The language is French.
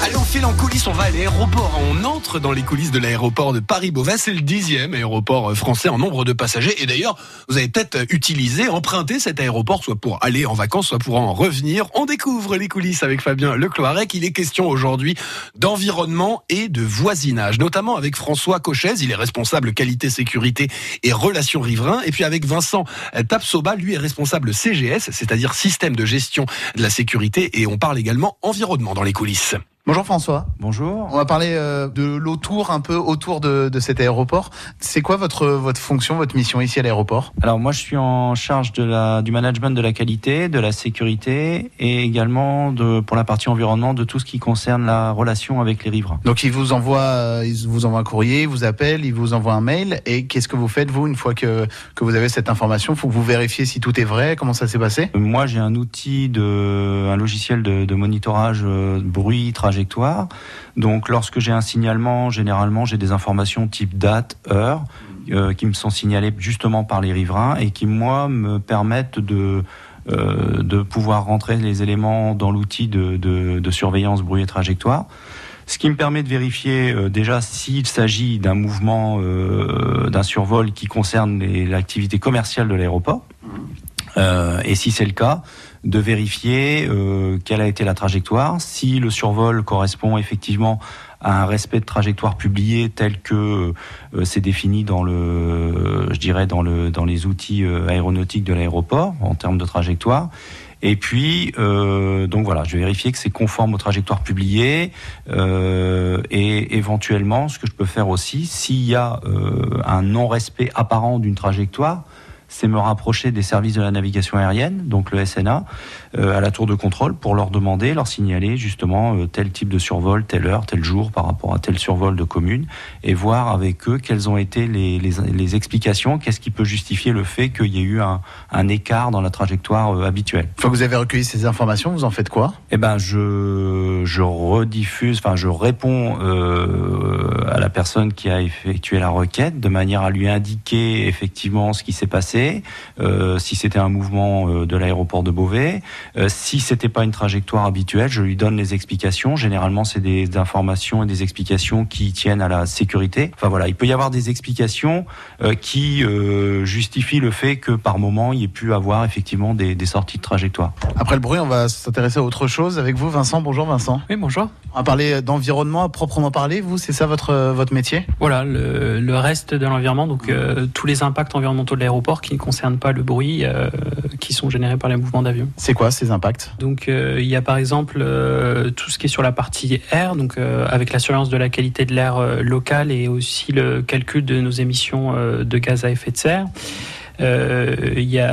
Allez, on file en coulisses, on va à l'aéroport. On entre dans les coulisses de l'aéroport de Paris-Beauvais. C'est le dixième aéroport français en nombre de passagers. Et d'ailleurs, vous avez peut-être utilisé, emprunté cet aéroport, soit pour aller en vacances, soit pour en revenir. On découvre les coulisses avec Fabien Lecloirec. Il est question aujourd'hui d'environnement et de voisinage, notamment avec François Cochez. Il est responsable qualité, sécurité et relations riverains. Et puis avec Vincent Tapsoba, lui est responsable CGS, c'est-à-dire système de gestion de la sécurité. Et on parle également environnement dans les coulisses. Bonjour François. Bonjour. On va parler euh, de l'autour, un peu autour de, de cet aéroport. C'est quoi votre, votre fonction, votre mission ici à l'aéroport? Alors moi je suis en charge de la, du management de la qualité, de la sécurité et également de, pour la partie environnement de tout ce qui concerne la relation avec les riverains. Donc ils vous envoient, euh, ils vous envoient un courrier, ils vous appellent, ils vous envoient un mail et qu'est-ce que vous faites vous une fois que, que vous avez cette information? Faut que vous vérifiez si tout est vrai, comment ça s'est passé? Moi j'ai un outil de, un logiciel de, de monitorage euh, bruit, donc lorsque j'ai un signalement, généralement j'ai des informations type date, heure, euh, qui me sont signalées justement par les riverains et qui moi me permettent de euh, pouvoir rentrer les éléments dans l'outil de, surveillance bruit et trajectoire. Ce qui me permet de vérifier euh, déjà s'il s'agit d'un mouvement, d'un survol qui concerne l'activité commerciale de l'aéroport. Euh, et si c'est le cas, de vérifier euh, quelle a été la trajectoire, si le survol correspond effectivement à un respect de trajectoire publié tel que euh, c'est défini dans le, je dirais dans le dans les outils aéronautiques de l'aéroport en termes de trajectoire. Et puis, donc voilà, je vais vérifier que c'est conforme aux trajectoires publiées et éventuellement, ce que je peux faire aussi, s'il y a un non-respect apparent d'une trajectoire, c'est me rapprocher des services de la navigation aérienne, donc le SNA, euh, à la tour de contrôle pour leur demander, leur signaler justement euh, tel type de survol, telle heure, tel jour par rapport à tel survol de commune, et voir avec eux quelles ont été les, les, les explications, qu'est-ce qui peut justifier le fait qu'il y ait eu un, un, écart dans la trajectoire euh, habituelle. Une fois que vous avez recueilli ces informations, vous en faites quoi? Eh ben, je, je rediffuse, enfin, je réponds à la personne qui a effectué la requête de manière à lui indiquer effectivement ce qui s'est passé euh, si c'était un mouvement euh, de l'aéroport de Beauvais. Euh, si c'était pas une trajectoire habituelle, je lui donne les explications. Généralement, c'est des informations et des explications qui tiennent à la sécurité. Enfin voilà, il peut y avoir des explications euh, qui euh, justifient le fait que par moment, il y ait pu avoir effectivement des, des sorties de trajectoire. Après le bruit, on va s'intéresser à autre chose avec vous, Vincent. Bonjour Vincent. Oui, bonjour. On va parler d'environnement à proprement parler. Vous, c'est ça votre, votre métier? Voilà, le, le reste de l'environnement, donc euh, tous les impacts environnementaux de l'aéroport qui ne concernent pas le bruit, euh, qui sont générés par les mouvements d'avion. C'est quoi ces impacts? Donc euh, il y a par exemple euh, tout ce qui est sur la partie air, donc euh, avec la surveillance de la qualité de l'air euh, local et aussi le calcul de nos émissions euh, de gaz à effet de serre. Euh, il y a